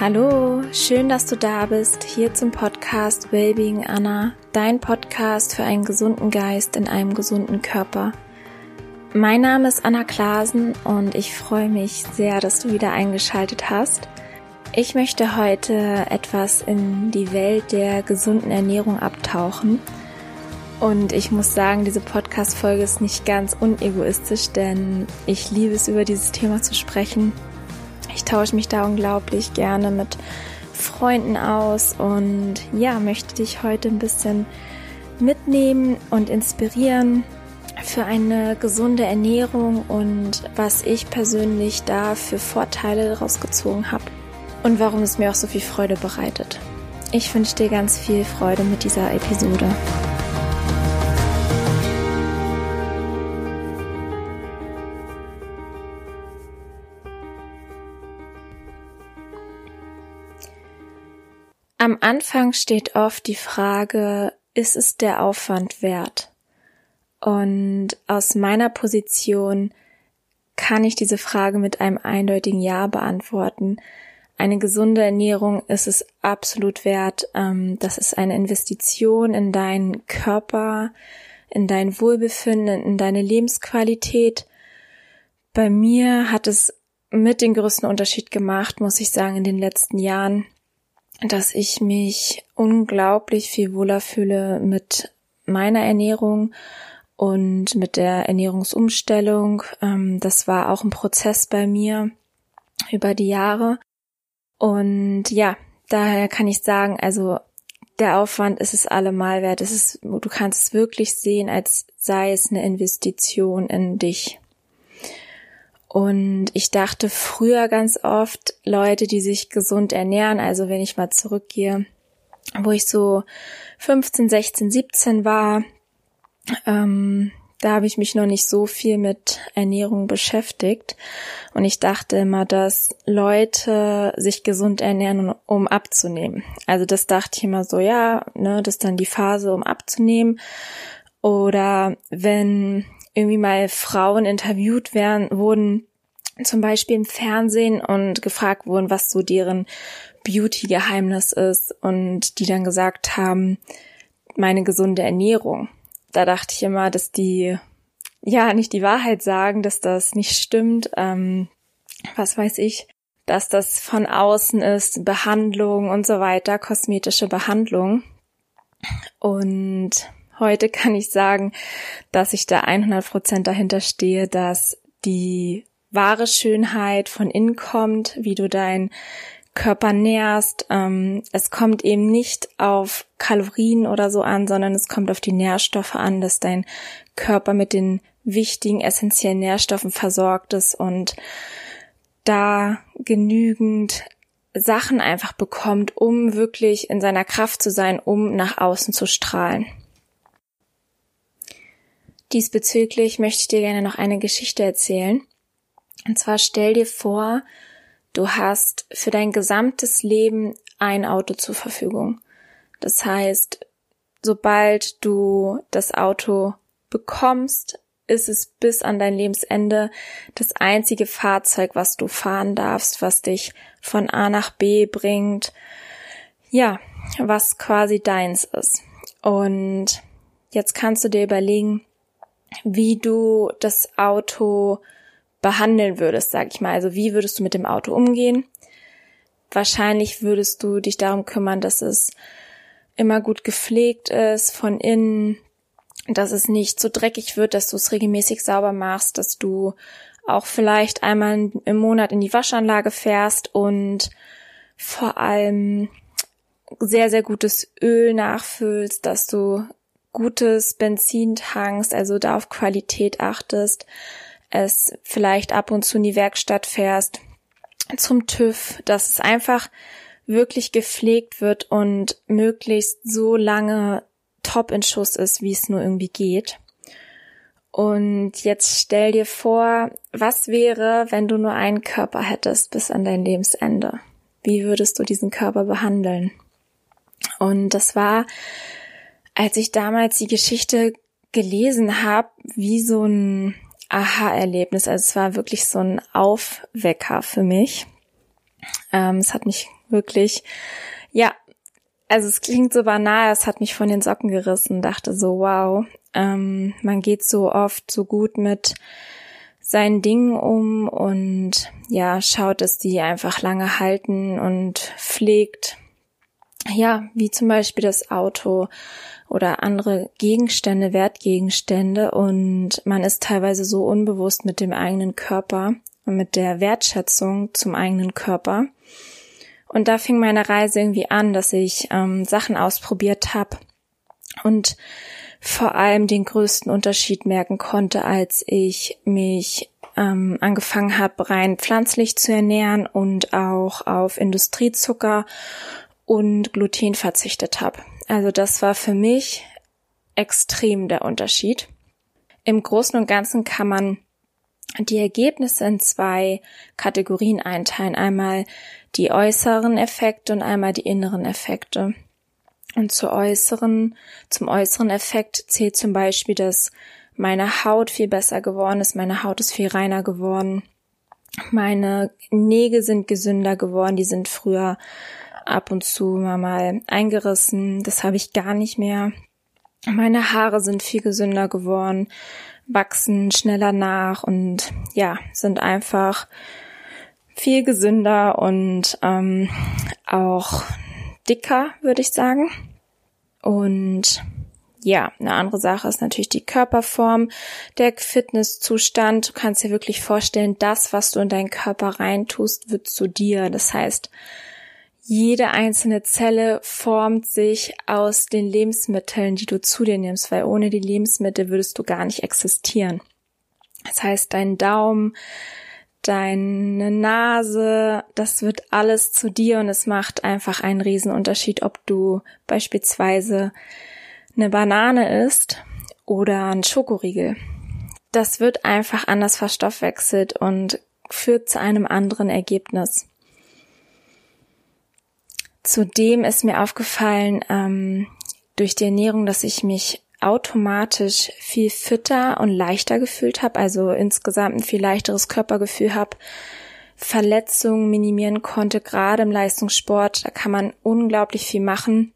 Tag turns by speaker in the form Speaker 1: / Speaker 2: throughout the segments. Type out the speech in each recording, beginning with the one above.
Speaker 1: Hallo, schön, dass du da bist, hier zum Podcast Wellbeing Anna, dein Podcast für einen gesunden Geist in einem gesunden Körper. Mein Name ist Anna Klasen und ich freue mich sehr, dass du wieder eingeschaltet hast. Ich möchte heute etwas in die Welt der gesunden Ernährung abtauchen. Und ich muss sagen, diese Podcast-Folge ist nicht ganz unegoistisch, denn ich liebe es, über dieses Thema zu sprechen ich tausche mich da unglaublich gerne mit Freunden aus und ja, möchte dich heute ein bisschen mitnehmen und inspirieren für eine gesunde Ernährung und was ich persönlich da für Vorteile daraus gezogen habe und warum es mir auch so viel Freude bereitet. Ich wünsche dir ganz viel Freude mit dieser Episode. Anfang steht oft die Frage, ist es der Aufwand wert? Und aus meiner Position kann ich diese Frage mit einem eindeutigen Ja beantworten. Eine gesunde Ernährung ist es absolut wert. Ähm, das ist eine Investition in deinen Körper, in dein Wohlbefinden, in deine Lebensqualität. Bei mir hat es mit den größten Unterschied gemacht, muss ich sagen, in den letzten Jahren, dass ich mich unglaublich viel wohler fühle mit meiner Ernährung und mit der Ernährungsumstellung. Ähm, das war auch ein Prozess bei mir über die Jahre. Und ja, daher kann ich sagen, also der Aufwand ist es allemal wert. Es ist, du kannst es wirklich sehen, als sei es eine Investition in dich. Und ich dachte früher ganz oft, Leute, die sich gesund ernähren, also wenn ich mal zurückgehe, wo ich so 15, 16, 17 war, ähm, da habe ich mich noch nicht so viel mit Ernährung beschäftigt. Und ich dachte immer, dass Leute sich gesund ernähren, um abzunehmen. Also das dachte ich immer so, ja, ne, das ist dann die Phase, um abzunehmen. Oder wenn irgendwie mal Frauen interviewt werden, wurden, zum Beispiel im Fernsehen und gefragt wurden, was so deren Beauty-Geheimnis ist und die dann gesagt haben, meine gesunde Ernährung. Da dachte ich immer, dass die ja nicht die Wahrheit sagen, dass das nicht stimmt. Ähm, was weiß ich, dass das von außen ist, Behandlung und so weiter, kosmetische Behandlung. Und Heute kann ich sagen, dass ich da 100 Prozent dahinter stehe, dass die wahre Schönheit von innen kommt, wie du deinen Körper nährst. Ähm, es kommt eben nicht auf Kalorien oder so an, sondern es kommt auf die Nährstoffe an, dass dein Körper mit den wichtigen essentiellen Nährstoffen versorgt ist und da genügend Sachen einfach bekommt, um wirklich in seiner Kraft zu sein, um nach außen zu strahlen. Diesbezüglich möchte ich dir gerne noch eine Geschichte erzählen. Und zwar stell dir vor, du hast für dein gesamtes Leben ein Auto zur Verfügung. Das heißt, sobald du das Auto bekommst, ist es bis an dein Lebensende das einzige Fahrzeug, was du fahren darfst, was dich von A nach B bringt. Ja, was quasi deins ist. Und jetzt kannst du dir überlegen, wie du das Auto behandeln würdest, sag ich mal. Also wie würdest du mit dem Auto umgehen? Wahrscheinlich würdest du dich darum kümmern, dass es immer gut gepflegt ist von innen, dass es nicht so dreckig wird, dass du es regelmäßig sauber machst, dass du auch vielleicht einmal im Monat in die Waschanlage fährst und vor allem sehr, sehr gutes Öl nachfüllst, dass du gutes Benzin tankst, also da auf Qualität achtest, es vielleicht ab und zu in die Werkstatt fährst, zum TÜV, dass es einfach wirklich gepflegt wird und möglichst so lange top in Schuss ist, wie es nur irgendwie geht. Und jetzt stell dir vor, was wäre, wenn du nur einen Körper hättest bis an dein Lebensende? Wie würdest du diesen Körper behandeln? Und das war als ich damals die Geschichte gelesen habe, wie so ein Aha-Erlebnis. Also es war wirklich so ein Aufwecker für mich. Ähm, es hat mich wirklich, ja, also es klingt so banal, es hat mich von den Socken gerissen, dachte so, wow, ähm, man geht so oft so gut mit seinen Dingen um und ja, schaut, dass die einfach lange halten und pflegt. Ja, wie zum Beispiel das Auto oder andere Gegenstände, Wertgegenstände und man ist teilweise so unbewusst mit dem eigenen Körper und mit der Wertschätzung zum eigenen Körper. Und da fing meine Reise irgendwie an, dass ich ähm, Sachen ausprobiert habe und vor allem den größten Unterschied merken konnte, als ich mich ähm, angefangen habe, rein pflanzlich zu ernähren und auch auf Industriezucker und Gluten verzichtet habe. Also das war für mich extrem der Unterschied. Im Großen und Ganzen kann man die Ergebnisse in zwei Kategorien einteilen. Einmal die äußeren Effekte und einmal die inneren Effekte. Und zu äußeren, zum äußeren Effekt zählt zum Beispiel, dass meine Haut viel besser geworden ist, meine Haut ist viel reiner geworden, meine Nägel sind gesünder geworden, die sind früher ab und zu mal eingerissen, das habe ich gar nicht mehr. Meine Haare sind viel gesünder geworden, wachsen schneller nach und ja, sind einfach viel gesünder und ähm, auch dicker, würde ich sagen. Und ja, eine andere Sache ist natürlich die Körperform, der Fitnesszustand. Du kannst dir wirklich vorstellen, das, was du in deinen Körper reintust, wird zu dir. Das heißt, jede einzelne Zelle formt sich aus den Lebensmitteln, die du zu dir nimmst, weil ohne die Lebensmittel würdest du gar nicht existieren. Das heißt, dein Daumen, deine Nase, das wird alles zu dir und es macht einfach einen Riesenunterschied, ob du beispielsweise eine Banane isst oder ein Schokoriegel. Das wird einfach anders verstoffwechselt und führt zu einem anderen Ergebnis. Zudem ist mir aufgefallen ähm, durch die Ernährung, dass ich mich automatisch viel fitter und leichter gefühlt habe, also insgesamt ein viel leichteres Körpergefühl habe, Verletzungen minimieren konnte, gerade im Leistungssport. Da kann man unglaublich viel machen,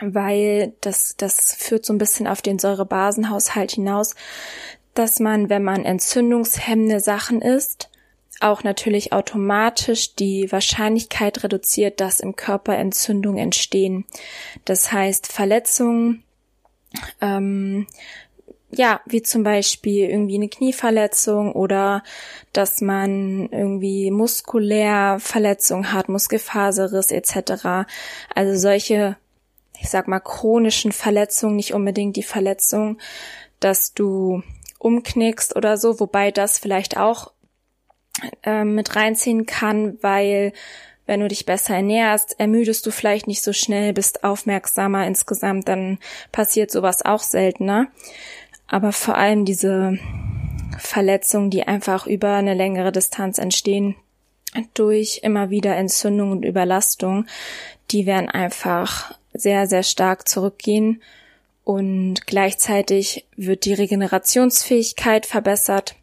Speaker 1: weil das, das führt so ein bisschen auf den Säurebasenhaushalt hinaus, dass man, wenn man entzündungshemmende Sachen isst, auch natürlich automatisch die Wahrscheinlichkeit reduziert, dass im Körper Entzündungen entstehen. Das heißt, Verletzungen, ähm, ja, wie zum Beispiel irgendwie eine Knieverletzung oder dass man irgendwie muskulär Verletzungen hat, Muskelfaserriss etc. Also solche, ich sag mal, chronischen Verletzungen, nicht unbedingt die Verletzung, dass du umknickst oder so, wobei das vielleicht auch äh, mit reinziehen kann, weil wenn du dich besser ernährst, ermüdest du vielleicht nicht so schnell, bist aufmerksamer insgesamt, dann passiert sowas auch seltener. Aber vor allem diese Verletzungen, die einfach über eine längere Distanz entstehen, durch immer wieder Entzündung und Überlastung, die werden einfach sehr, sehr stark zurückgehen und gleichzeitig wird die Regenerationsfähigkeit verbessert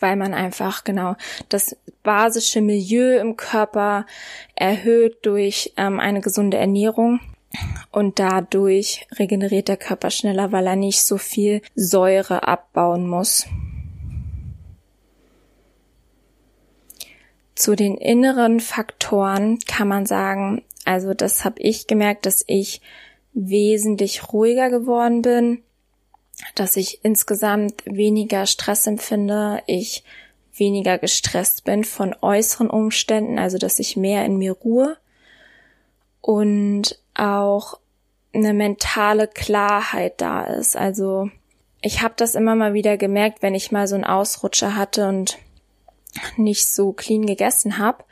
Speaker 1: weil man einfach genau das basische Milieu im Körper erhöht durch ähm, eine gesunde Ernährung und dadurch regeneriert der Körper schneller, weil er nicht so viel Säure abbauen muss. Zu den inneren Faktoren kann man sagen, also das habe ich gemerkt, dass ich wesentlich ruhiger geworden bin, dass ich insgesamt weniger Stress empfinde, ich weniger gestresst bin von äußeren Umständen, also dass ich mehr in mir ruhe und auch eine mentale Klarheit da ist. Also ich habe das immer mal wieder gemerkt, wenn ich mal so einen Ausrutscher hatte und nicht so clean gegessen habe,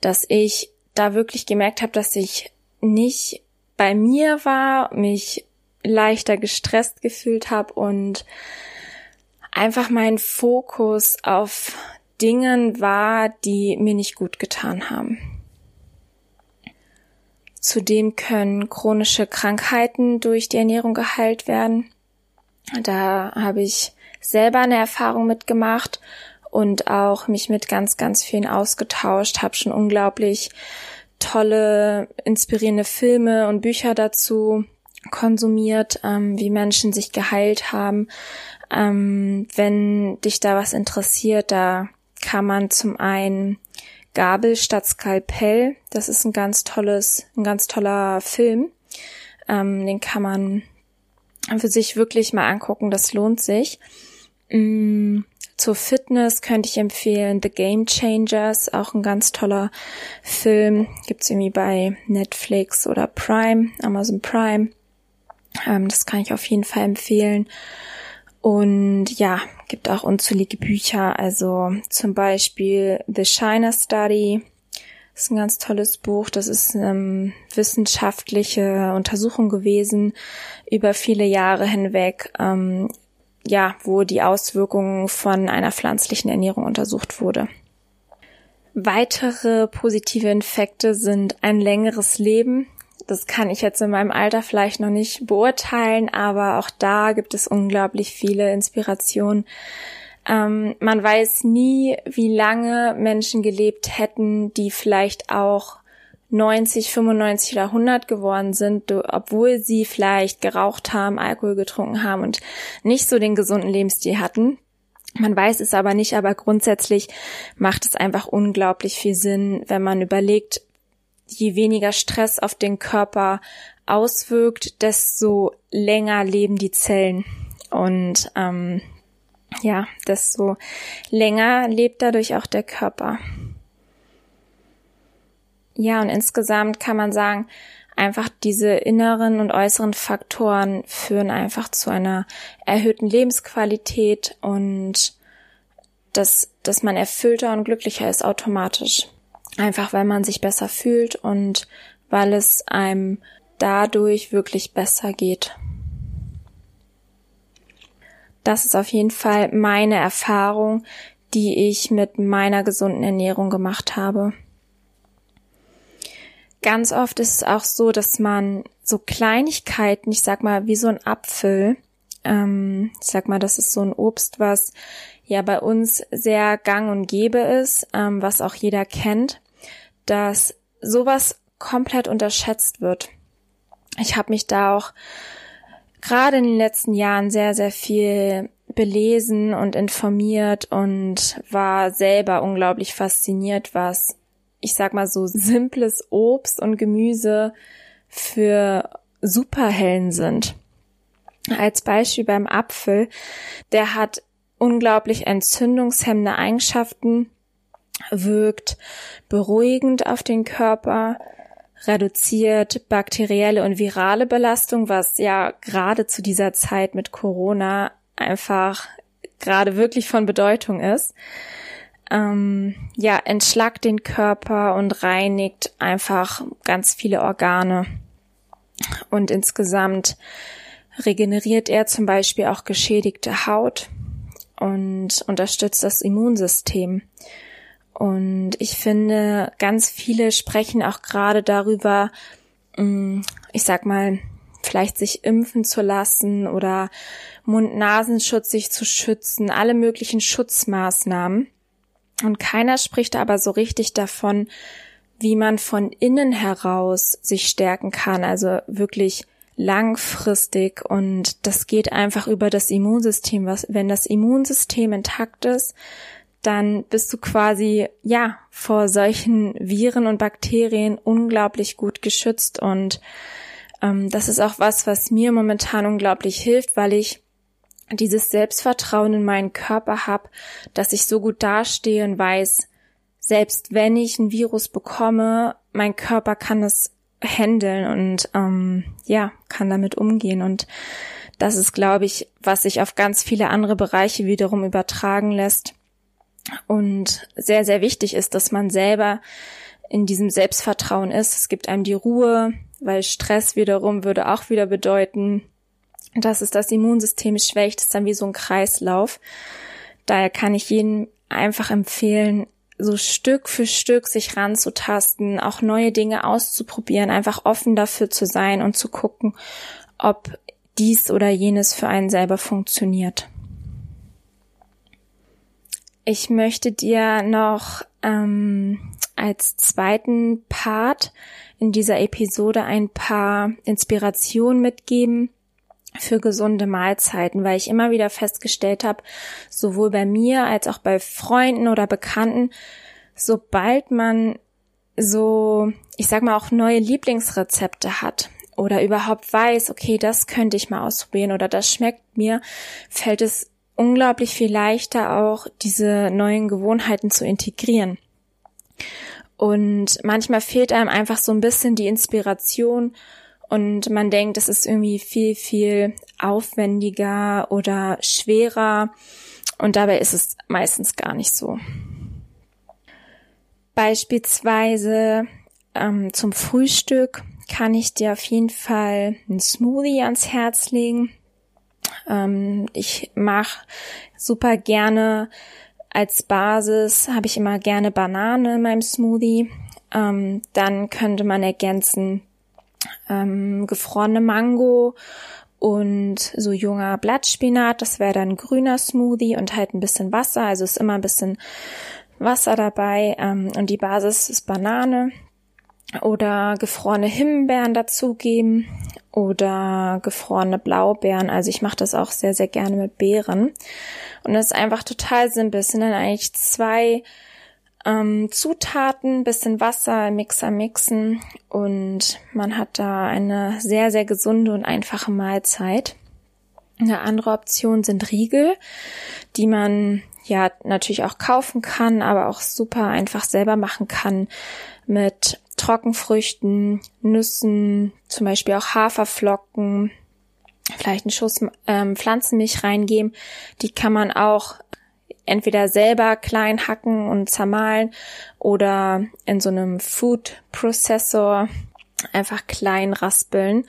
Speaker 1: dass ich da wirklich gemerkt habe, dass ich nicht bei mir war, mich leichter gestresst gefühlt habe und einfach mein Fokus auf Dingen war, die mir nicht gut getan haben. Zudem können chronische Krankheiten durch die Ernährung geheilt werden. Da habe ich selber eine Erfahrung mitgemacht und auch mich mit ganz, ganz vielen ausgetauscht, habe schon unglaublich tolle, inspirierende Filme und Bücher dazu konsumiert, ähm, wie Menschen sich geheilt haben. Ähm, wenn dich da was interessiert, da kann man zum einen Gabel statt Skalpell, das ist ein ganz tolles, ein ganz toller Film. Ähm, den kann man für sich wirklich mal angucken, das lohnt sich. Mm, zur Fitness könnte ich empfehlen The Game Changers, auch ein ganz toller Film. Gibt's irgendwie bei Netflix oder Prime, Amazon Prime. Ähm, das kann ich auf jeden Fall empfehlen. Und ja, gibt auch unzählige Bücher, also zum Beispiel The China Study. Das ist ein ganz tolles Buch. Das ist eine ähm, wissenschaftliche Untersuchung gewesen über viele Jahre hinweg, ähm, ja, wo die Auswirkungen von einer pflanzlichen Ernährung untersucht wurde. Weitere positive Infekte sind ein längeres Leben. Das kann ich jetzt in meinem Alter vielleicht noch nicht beurteilen, aber auch da gibt es unglaublich viele Inspirationen. Ähm, man weiß nie, wie lange Menschen gelebt hätten, die vielleicht auch 90, 95 oder 100 geworden sind, obwohl sie vielleicht geraucht haben, Alkohol getrunken haben und nicht so den gesunden Lebensstil hatten. Man weiß es aber nicht, aber grundsätzlich macht es einfach unglaublich viel Sinn, wenn man überlegt, je weniger Stress auf den Körper auswirkt, desto länger leben die Zellen. Und ähm, ja, desto länger lebt dadurch auch der Körper. Ja, und insgesamt kann man sagen, einfach diese inneren und äußeren Faktoren führen einfach zu einer erhöhten Lebensqualität und dass, dass man erfüllter und glücklicher ist automatisch. Einfach weil man sich besser fühlt und weil es einem dadurch wirklich besser geht. Das ist auf jeden Fall meine Erfahrung, die ich mit meiner gesunden Ernährung gemacht habe. Ganz oft ist es auch so, dass man so Kleinigkeiten, ich sag mal, wie so ein Apfel, ähm, ich sag mal, das ist so ein Obst, was ja bei uns sehr gang und gäbe ist, ähm, was auch jeder kennt dass sowas komplett unterschätzt wird. Ich habe mich da auch gerade in den letzten Jahren sehr, sehr viel belesen und informiert und war selber unglaublich fasziniert, was ich sag mal so simples Obst und Gemüse für Superhellen sind. Als Beispiel beim Apfel, der hat unglaublich entzündungshemmende Eigenschaften, wirkt beruhigend auf den Körper, reduziert bakterielle und virale Belastung, was ja gerade zu dieser Zeit mit Corona einfach gerade wirklich von Bedeutung ist. Ähm, ja, entschlackt den Körper und reinigt einfach ganz viele Organe. Und insgesamt regeneriert er zum Beispiel auch geschädigte Haut und unterstützt das Immunsystem. Und ich finde, ganz viele sprechen auch gerade darüber, mm, ich sag mal, vielleicht sich impfen zu lassen oder Mund-Nasenschutz sich zu schützen, alle möglichen Schutzmaßnahmen. Und keiner spricht aber so richtig davon, wie man von innen heraus sich stärken kann, also wirklich langfristig und das geht einfach über das Immunsystem. Wenn das Immunsystem intakt ist, dann bist du quasi, ja, vor solchen Viren und Bakterien unglaublich gut geschützt. Und ähm, das ist auch was, was mir momentan unglaublich hilft, weil ich dieses Selbstvertrauen in meinen Körper habe, dass ich so gut dastehe und weiß, selbst wenn ich ein Virus bekomme, mein Körper kann es handeln und ähm, ja, kann damit umgehen. Und das ist, glaube ich, was sich auf ganz viele andere Bereiche wiederum übertragen lässt und sehr, sehr wichtig ist, dass man selber in diesem Selbstvertrauen ist. Es gibt einem die Ruhe, weil Stress wiederum würde auch wieder bedeuten, dass es das Immunsystem schwächt. Das ist dann wie so ein Kreislauf. Daher kann ich jedem einfach empfehlen, so Stück für Stück sich ranzutasten, auch neue Dinge auszuprobieren, einfach offen dafür zu sein und zu gucken, ob dies oder jenes für einen selber funktioniert. Ich möchte dir noch ähm, als zweiten Part in dieser Episode ein paar Inspirationen mitgeben für gesunde Mahlzeiten, weil ich immer wieder festgestellt habe, sowohl bei mir als auch bei Freunden oder Bekannten, sobald man so, ich sag mal, auch neue Lieblingsrezepte hat oder überhaupt weiß, okay, das könnte ich mal ausprobieren oder das schmeckt mir, fällt es unglaublich viel leichter auch diese neuen Gewohnheiten zu integrieren. Und manchmal fehlt einem einfach so ein bisschen die Inspiration und man denkt, es ist irgendwie viel, viel aufwendiger oder schwerer und dabei ist es meistens gar nicht so. Beispielsweise ähm, zum Frühstück kann ich dir auf jeden Fall einen Smoothie ans Herz legen. Ähm, ich mache super gerne als Basis, habe ich immer gerne Banane in meinem Smoothie. Ähm, dann könnte man ergänzen ähm, gefrorene Mango und so junger Blattspinat. Das wäre dann grüner Smoothie und halt ein bisschen Wasser. Also ist immer ein bisschen Wasser dabei. Ähm, und die Basis ist Banane oder gefrorene Himbeeren dazugeben oder gefrorene Blaubeeren. Also ich mache das auch sehr, sehr gerne mit Beeren. Und das ist einfach total simpel. Es sind dann eigentlich zwei ähm, Zutaten, bisschen Wasser, Mixer mixen und man hat da eine sehr, sehr gesunde und einfache Mahlzeit. Eine andere Option sind Riegel, die man ja natürlich auch kaufen kann, aber auch super einfach selber machen kann mit Trockenfrüchten, Nüssen, zum Beispiel auch Haferflocken, vielleicht einen Schuss ähm, Pflanzenmilch reingeben. Die kann man auch entweder selber klein hacken und zermahlen oder in so einem Food Processor einfach klein raspeln.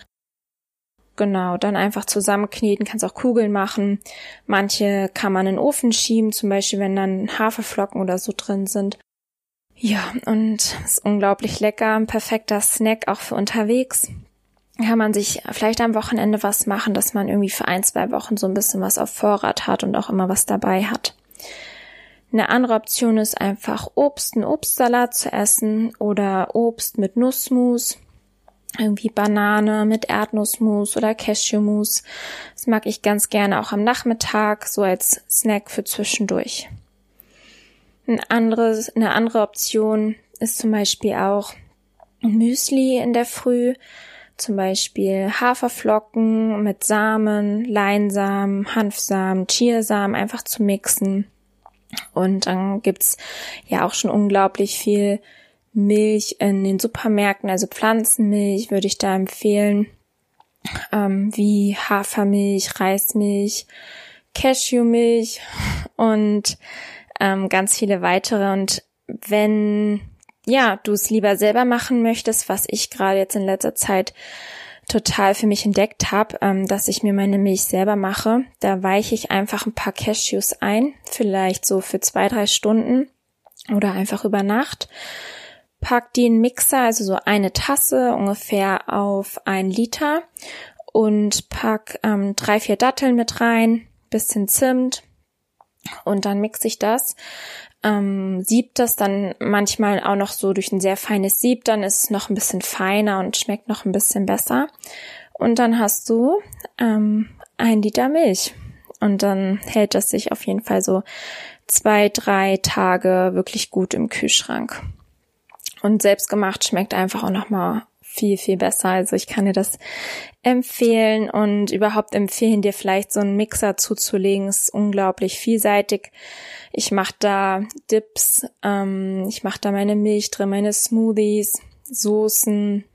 Speaker 1: Genau, dann einfach zusammenkneten, kannst auch Kugeln machen. Manche kann man in den Ofen schieben, zum Beispiel wenn dann Haferflocken oder so drin sind. Ja, und ist unglaublich lecker, ein perfekter Snack auch für unterwegs. Kann man sich vielleicht am Wochenende was machen, dass man irgendwie für ein, zwei Wochen so ein bisschen was auf Vorrat hat und auch immer was dabei hat. Eine andere Option ist einfach Obst, einen Obstsalat zu essen oder Obst mit Nussmus irgendwie Banane mit Erdnussmus oder Cashewmus. Das mag ich ganz gerne auch am Nachmittag, so als Snack für zwischendurch. Ein anderes, eine andere Option ist zum Beispiel auch Müsli in der Früh, zum Beispiel Haferflocken mit Samen, Leinsamen, Hanfsamen, Chiasamen einfach zu mixen. Und dann gibt's ja auch schon unglaublich viel Milch in den Supermärkten, also Pflanzenmilch würde ich da empfehlen, ähm, wie Hafermilch, Reismilch, Cashewmilch. Und ähm, ganz viele weitere. Und wenn ja, du es lieber selber machen möchtest, was ich gerade jetzt in letzter Zeit total für mich entdeckt habe, ähm, dass ich mir meine Milch selber mache. Da weiche ich einfach ein paar Cashews ein, vielleicht so für zwei, drei Stunden oder einfach über Nacht pack den Mixer, also so eine Tasse ungefähr auf ein Liter und pack ähm, drei, vier Datteln mit rein, bisschen Zimt und dann mixe ich das. Ähm, sieb das dann manchmal auch noch so durch ein sehr feines Sieb, dann ist es noch ein bisschen feiner und schmeckt noch ein bisschen besser. Und dann hast du ähm, ein Liter Milch. Und dann hält das sich auf jeden Fall so zwei, drei Tage wirklich gut im Kühlschrank. Und selbstgemacht schmeckt einfach auch nochmal viel, viel besser. Also ich kann dir das empfehlen und überhaupt empfehlen, dir vielleicht so einen Mixer zuzulegen. Ist unglaublich vielseitig. Ich mache da Dips, ähm, ich mache da meine Milch drin, meine Smoothies, Soßen.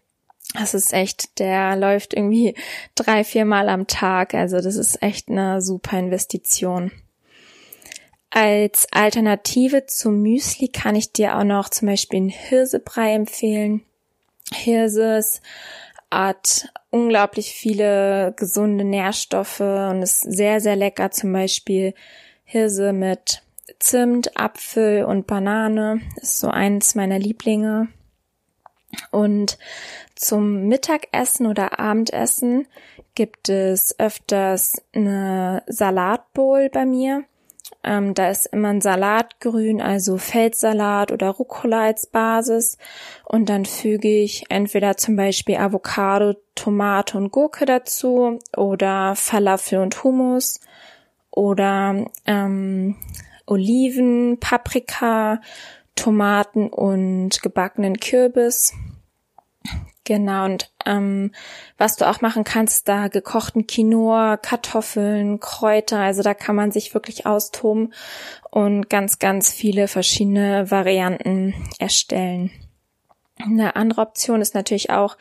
Speaker 1: Das ist echt, der läuft irgendwie drei, vier Mal am Tag. Also das ist echt eine super Investition. Als Alternative zum Müsli kann ich dir auch noch zum Beispiel einen Hirsebrei empfehlen. Hirses hat unglaublich viele gesunde Nährstoffe und ist sehr, sehr lecker. Zum Beispiel Hirse mit Zimt, Apfel und Banane ist so eins meiner Lieblinge. Und zum Mittagessen oder Abendessen gibt es öfters eine Salatbowl bei mir Ähm, da ist immer ein Salatgrün, also Feldsalat oder Rucola als Basis. Und dann füge ich entweder zum Beispiel Avocado, Tomate und Gurke dazu oder Falafel und Hummus oder ähm, Oliven, Paprika, Tomaten und gebackenen Kürbis. Genau, und ähm, was du auch machen kannst, da gekochten Quinoa, Kartoffeln, Kräuter, also da kann man sich wirklich austoben und ganz, ganz viele verschiedene Varianten erstellen. Eine andere Option ist natürlich auch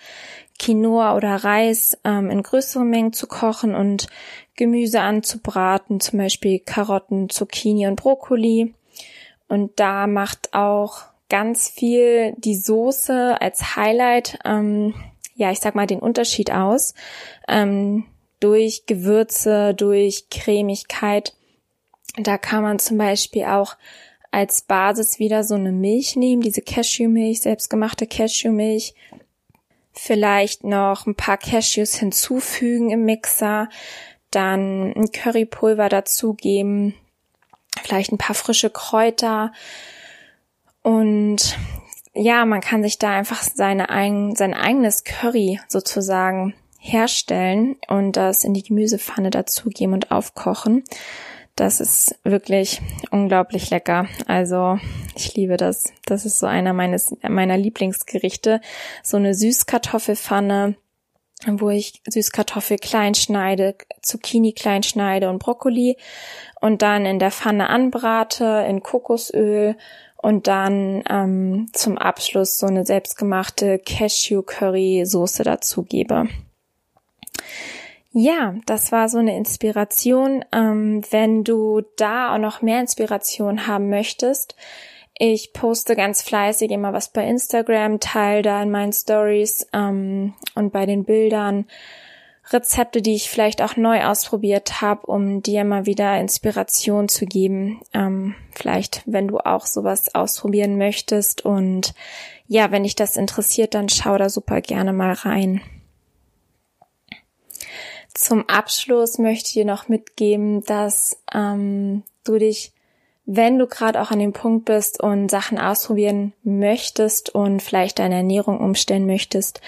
Speaker 1: Quinoa oder Reis ähm, in größeren Mengen zu kochen und Gemüse anzubraten, zum Beispiel Karotten, Zucchini und Brokkoli. Und da macht auch ganz viel die Soße als Highlight, ähm, ja, ich sag mal, den Unterschied aus. Ähm, durch Gewürze, durch Cremigkeit. Da kann man zum Beispiel auch als Basis wieder so eine Milch nehmen, diese Cashewmilch, selbstgemachte Cashewmilch. Vielleicht noch ein paar Cashews hinzufügen im Mixer, dann ein Currypulver dazugeben, vielleicht ein paar frische Kräuter, und ja, man kann sich da einfach seine eigen, sein eigenes Curry sozusagen herstellen und das in die Gemüsepfanne dazugeben und aufkochen. Das ist wirklich unglaublich lecker. Also ich liebe das. Das ist so einer meines, meiner Lieblingsgerichte. So eine Süßkartoffelpfanne, wo ich Süßkartoffel klein schneide, Zucchini klein schneide und Brokkoli und dann in der Pfanne anbrate in Kokosöl und dann ähm, zum Abschluss so eine selbstgemachte Cashew-Curry-Soße dazugebe. Ja, das war so eine Inspiration. Ähm, wenn du da auch noch mehr Inspiration haben möchtest, ich poste ganz fleißig immer was bei Instagram, teile da in meinen Stories ähm, und bei den Bildern Rezepte, die ich vielleicht auch neu ausprobiert habe, um dir mal wieder Inspiration zu geben. Ähm, vielleicht, wenn du auch sowas ausprobieren möchtest. Und ja, wenn dich das interessiert, dann schau da super gerne mal rein. Zum Abschluss möchte ich dir noch mitgeben, dass ähm, du dich wenn du gerade auch an dem Punkt bist und Sachen ausprobieren möchtest und vielleicht deine Ernährung umstellen möchtest,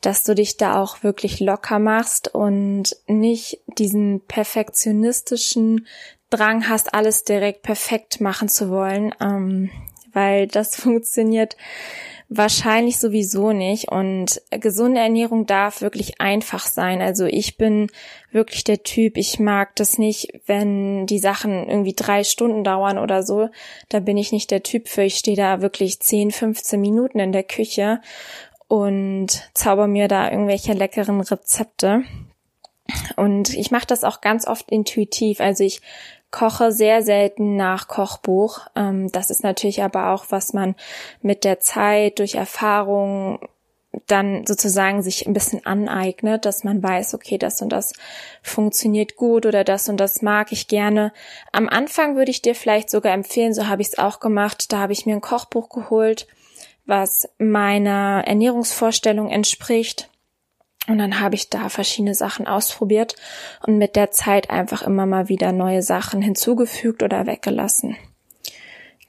Speaker 1: dass du dich da auch wirklich locker machst und nicht diesen perfektionistischen Drang hast, alles direkt perfekt machen zu wollen, ähm, weil das funktioniert wahrscheinlich sowieso nicht. Und gesunde Ernährung darf wirklich einfach sein. Also ich bin wirklich der Typ, ich mag das nicht, wenn die Sachen irgendwie drei Stunden dauern oder so. Da bin ich nicht der Typ für. Ich stehe da wirklich 10, 15 Minuten in der Küche und zauber mir da irgendwelche leckeren Rezepte. Und ich mache das auch ganz oft intuitiv. Also ich koche sehr selten nach Kochbuch. Ähm, das ist natürlich aber auch, was man mit der Zeit, durch Erfahrung dann sozusagen sich ein bisschen aneignet, dass man weiß, okay, das und das funktioniert gut oder das und das mag ich gerne. Am Anfang würde ich dir vielleicht sogar empfehlen, so habe ich es auch gemacht, da habe ich mir ein Kochbuch geholt was meiner Ernährungsvorstellung entspricht. Und dann habe ich da verschiedene Sachen ausprobiert und mit der Zeit einfach immer mal wieder neue Sachen hinzugefügt oder weggelassen.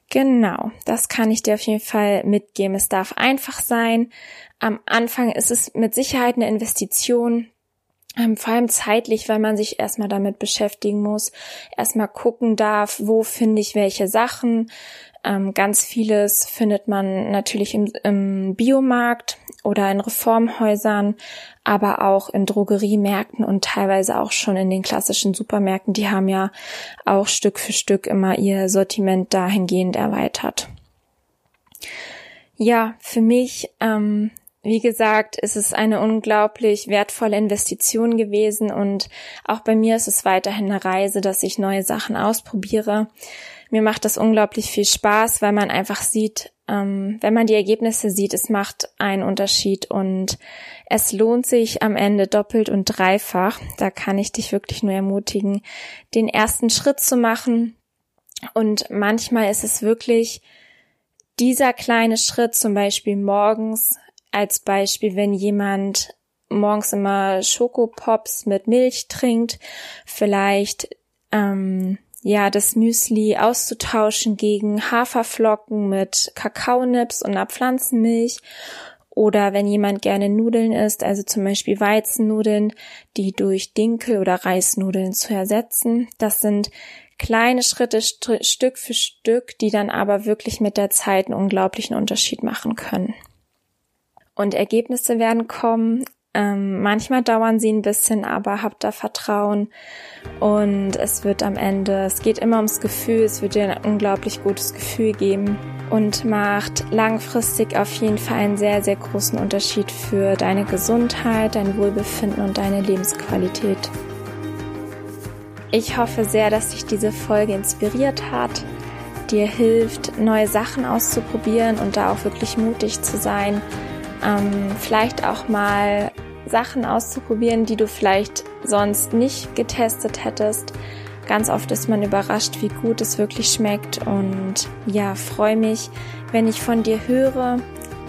Speaker 1: Genau, das kann ich dir auf jeden Fall mitgeben. Es darf einfach sein. Am Anfang ist es mit Sicherheit eine Investition, ähm, vor allem zeitlich, weil man sich erstmal damit beschäftigen muss, erstmal gucken darf, wo finde ich welche Sachen, ähm, ganz vieles findet man natürlich im, im Biomarkt oder in Reformhäusern, aber auch in Drogeriemärkten und teilweise auch schon in den klassischen Supermärkten. Die haben ja auch Stück für Stück immer ihr Sortiment dahingehend erweitert. Ja, für mich, ähm, wie gesagt, ist es eine unglaublich wertvolle Investition gewesen und auch bei mir ist es weiterhin eine Reise, dass ich neue Sachen ausprobiere. Mir macht das unglaublich viel Spaß, weil man einfach sieht, ähm, wenn man die Ergebnisse sieht, es macht einen Unterschied und es lohnt sich am Ende doppelt und dreifach. Da kann ich dich wirklich nur ermutigen, den ersten Schritt zu machen. Und manchmal ist es wirklich dieser kleine Schritt, zum Beispiel morgens, als Beispiel, wenn jemand morgens immer Schokopops mit Milch trinkt, vielleicht ähm, ja, das Müsli auszutauschen gegen Haferflocken mit Kakaonips und einer Pflanzenmilch oder wenn jemand gerne Nudeln isst, also zum Beispiel Weizennudeln, die durch Dinkel oder Reisnudeln zu ersetzen. Das sind kleine Schritte st Stück für Stück, die dann aber wirklich mit der Zeit einen unglaublichen Unterschied machen können. Und Ergebnisse werden kommen. Ähm, manchmal dauern sie ein bisschen, aber habt da Vertrauen und es wird am Ende, es geht immer ums Gefühl, es wird dir ein unglaublich gutes Gefühl geben und macht langfristig auf jeden Fall einen sehr, sehr großen Unterschied für deine Gesundheit, dein Wohlbefinden und deine Lebensqualität. Ich hoffe sehr, dass dich diese Folge inspiriert hat, dir hilft, neue Sachen auszuprobieren und da auch wirklich mutig zu sein ähm, vielleicht auch mal Sachen auszuprobieren, die du vielleicht sonst nicht getestet hättest. Ganz oft ist man überrascht, wie gut es wirklich schmeckt und ja, freue mich, wenn ich von dir höre.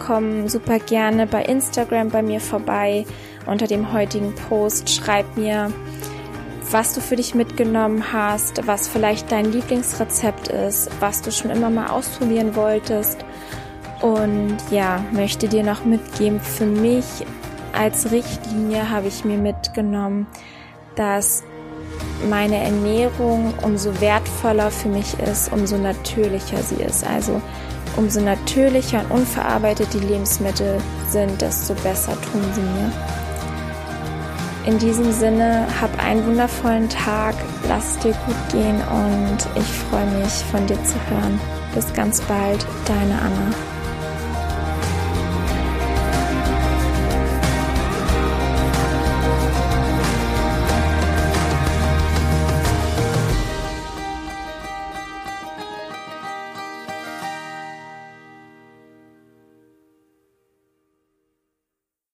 Speaker 1: Komm super gerne bei Instagram bei mir vorbei unter dem heutigen Post. Schreib mir, was du für dich mitgenommen hast, was vielleicht dein Lieblingsrezept ist, was du schon immer mal ausprobieren wolltest und ja, möchte dir noch mitgeben, für mich als Richtlinie habe ich mir mitgenommen, dass meine Ernährung umso wertvoller für mich ist, umso natürlicher sie ist. Also umso natürlicher und unverarbeitet die Lebensmittel sind, desto besser tun sie mir. In diesem Sinne, hab einen wundervollen Tag, lass es dir gut gehen und ich freue mich von dir zu hören. Bis ganz bald, deine Anna.